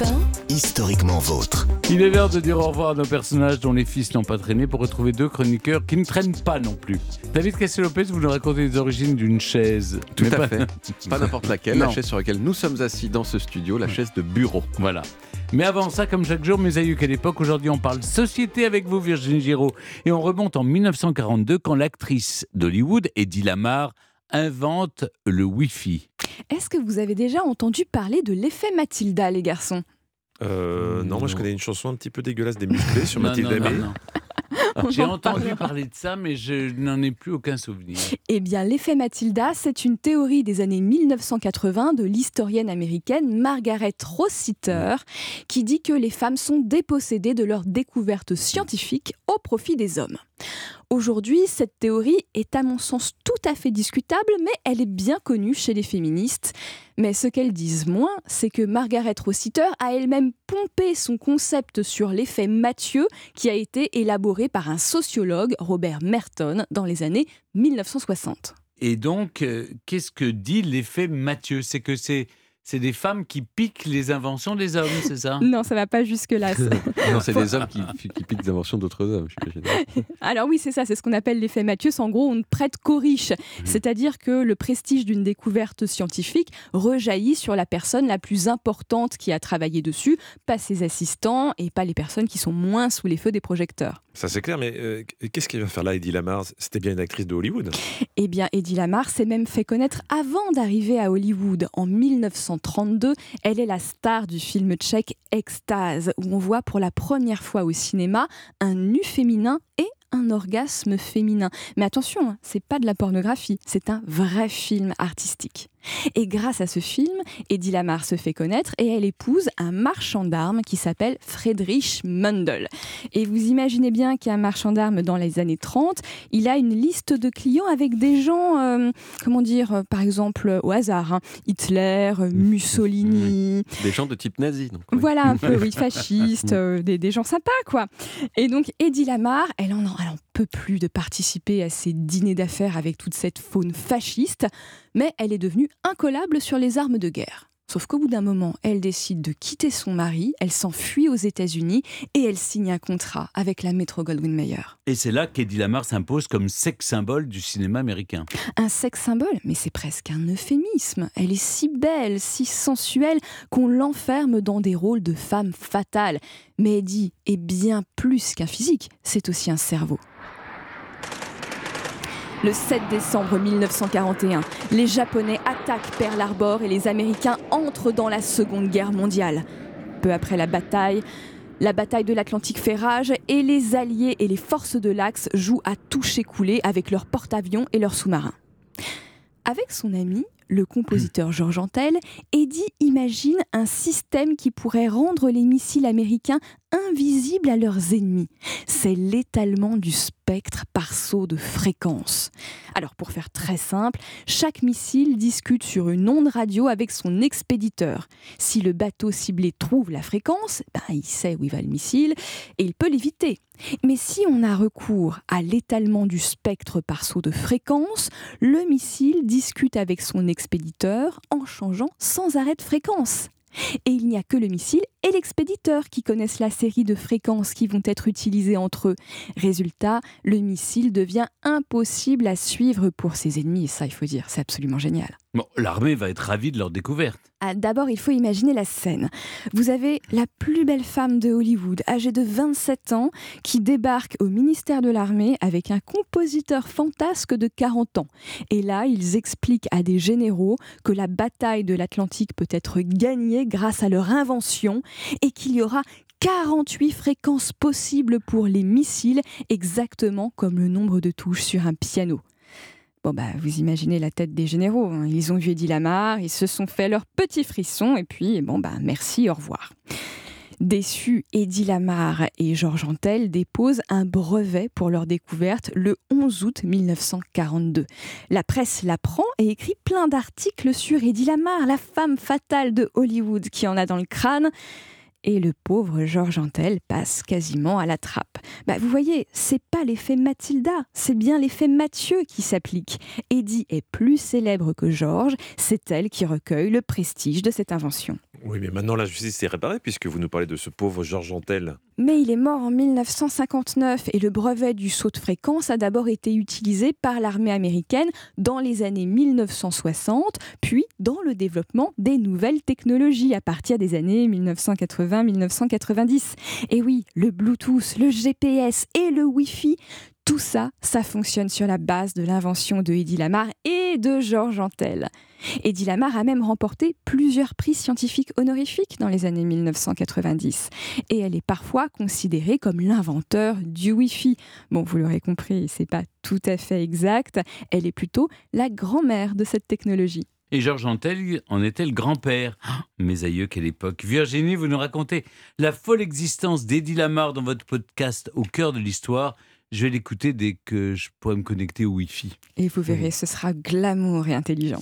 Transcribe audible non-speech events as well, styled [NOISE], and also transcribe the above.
Europe 1, historiquement vôtre. Il est l'heure de dire au revoir à nos personnages dont les fils n'ont pas traîné pour retrouver deux chroniqueurs qui ne traînent pas non plus. David Castel-Lopez, vous nous racontez les origines d'une chaise. Tout Mais à pas- fait. [LAUGHS] Pas n'importe laquelle, Non. la chaise sur laquelle nous sommes assis dans ce studio, la chaise de bureau. Voilà. Mais avant ça, comme chaque jour, mes aïeux, quelle époque Aujourd'hui, on parle société avec vous, Virginie Giraud. Et on remonte en 1942 quand l'actrice d'Hollywood, Eddie Lamar, invente le Wi-Fi. Est-ce que vous avez déjà entendu parler de l'effet Mathilda, les garçons? Euh, non, moi je connais une chanson un petit peu dégueulasse des musclés sur Non, Mathilde non, non, Aimé. non. [LAUGHS] J'ai en entendu parler de ça, mais je n'en ai plus aucun souvenir. Eh bien, l'effet Mathilda, c'est une théorie des années 1980 de l'historienne américaine Margaret Rossiter, qui dit que les femmes sont dépossédées de leurs découvertes scientifiques au profit des hommes. Aujourd'hui, cette théorie est à mon sens tout à fait discutable, mais elle est bien connue chez les féministes. Mais ce qu'elles disent moins, c'est que Margaret Rossiter a elle-même pompé son concept sur l'effet Mathieu, qui a été élaboré par un sociologue, Robert Merton, dans les années 1960. Et donc, euh, qu'est-ce que dit l'effet Mathieu? C'est que c'est c'est des femmes qui piquent les inventions des hommes, c'est ça? Non, ça va pas jusque-là. [LAUGHS] Non, c'est des hommes qui, [LAUGHS] qui piquent des inventions d'autres hommes, j'imagine. [LAUGHS] Alors oui, c'est ça, c'est ce qu'on appelle l'effet Mathieu. C'est En gros, on ne prête qu'aux riches. C'est-à-dire que le prestige d'une découverte scientifique rejaillit sur la personne la plus importante qui a travaillé dessus, pas ses assistants et pas les personnes qui sont moins sous les feux des projecteurs. Ça c'est clair, mais euh, qu'est-ce qu'elle vient faire là, Eddie Lamar? C'était bien une actrice de Hollywood? Eh bien, Eddie Lamar s'est même fait connaître avant d'arriver à Hollywood. En 1932, elle est la star du film tchèque Extase, où on voit pour la première fois au cinéma un nu féminin et un orgasme féminin. Mais attention, hein, c'est pas de la pornographie, c'est un vrai film artistique. Et grâce à ce film, Eddie Lamar se fait connaître et elle épouse un marchand d'armes qui s'appelle Friedrich Mundel. Et vous imaginez bien qu'un marchand d'armes dans les années 30, il a une liste de clients avec des gens, euh, comment dire, euh, par exemple, euh, au hasard, hein, Hitler, euh, Mussolini, Des gens de type nazi. Donc, oui. voilà un peu, oui, [LAUGHS] fascistes, euh, des, des gens sympas, quoi. Et donc, Eddie Lamar, elle en, elle en peut plus de participer à ces dîners d'affaires avec toute cette faune fasciste, mais elle est devenue incollable sur les armes de guerre. Sauf qu'au bout d'un moment, elle décide de quitter son mari, elle s'enfuit aux États-Unis et elle signe un contrat avec la Metro Goldwyn Mayer. Et c'est là qu'Eddie Lamar s'impose comme sex symbole du cinéma américain. Un sexe symbole, mais c'est presque un euphémisme. Elle est si belle, si sensuelle, qu'on l'enferme dans des rôles de femme fatale. Mais Eddie est bien plus qu'un physique, c'est aussi un cerveau. Le 7 décembre 1941, les Japonais attaquent Pearl Harbor et les Américains entrent dans la Seconde Guerre mondiale. Peu après la bataille, la bataille de l'Atlantique fait rage et les Alliés et les forces de l'Axe jouent à toucher couler avec leurs porte-avions et leurs sous-marins. Avec son ami, le compositeur Georges Antel, Eddie imagine un système qui pourrait rendre les missiles américains invisibles à leurs ennemis. C'est l'étalement du spectre par saut de fréquence. Alors pour faire très simple, chaque missile discute sur une onde radio avec son expéditeur. Si le bateau ciblé trouve la fréquence, ben, il sait où il va le missile et il peut l'éviter. Mais si on a recours à l'étalement du spectre par saut de fréquence, le missile discute avec son expéditeur en changeant sans arrêt de fréquence. Et il n'y a que le missile et l'expéditeur qui connaissent la série de fréquences qui vont être utilisées entre eux. Résultat, le missile devient impossible à suivre pour ses ennemis, et ça il faut dire, c'est absolument génial. Bon, l'armée va être ravie de leur découverte. Ah, D'abord, il faut imaginer la scène. Vous avez la plus belle femme de Hollywood, âgée de 27 ans, qui débarque au ministère de l'Armée avec un compositeur fantasque de 40 ans. Et là, ils expliquent à des généraux que la bataille de l'Atlantique peut être gagnée grâce à leur invention et qu'il y aura 48 fréquences possibles pour les missiles, exactement comme le nombre de touches sur un piano. Bon bah vous imaginez la tête des généraux, hein. ils ont vu Eddie Lamar, ils se sont fait leur petit frisson et puis bon bah merci, au revoir. Déçus, Eddie Lamar et Georges Antel déposent un brevet pour leur découverte le 11 août 1942. La presse l'apprend et écrit plein d'articles sur Eddie Lamar, la femme fatale de Hollywood qui en a dans le crâne. Et le pauvre Georges Antel passe quasiment à la trappe. Bah, vous voyez, c'est pas l'effet Mathilda, c'est bien l'effet Mathieu qui s'applique. Eddie est plus célèbre que Georges, c'est elle qui recueille le prestige de cette invention. Oui, mais maintenant la justice est réparée puisque vous nous parlez de ce pauvre Georges Antel. Mais il est mort en 1959 et le brevet du saut de fréquence a d'abord été utilisé par l'armée américaine dans les années 1960, puis dans le développement des nouvelles technologies à partir des années 1980-1990. Et oui, le Bluetooth, le GPS et le Wi-Fi, tout ça, ça fonctionne sur la base de l'invention de Eddie Lamar et de Georges Antel. Eddie Lamar a même remporté plusieurs prix scientifiques honorifiques dans les années 1990. Et elle est parfois considérée comme l'inventeur du Wi-Fi. Bon, vous l'aurez compris, c'est pas tout à fait exact. Elle est plutôt la grand-mère de cette technologie. Et Georges Antel en était le grand-père? Ah, [GASPS] mes aïeux, quelle époque. Virginie, vous nous racontez la folle existence d'Eddie Lamar dans votre podcast Au cœur de l'histoire. Je vais l'écouter dès que je pourrai me connecter au Wi-Fi. Et vous verrez, ce sera glamour et intelligent.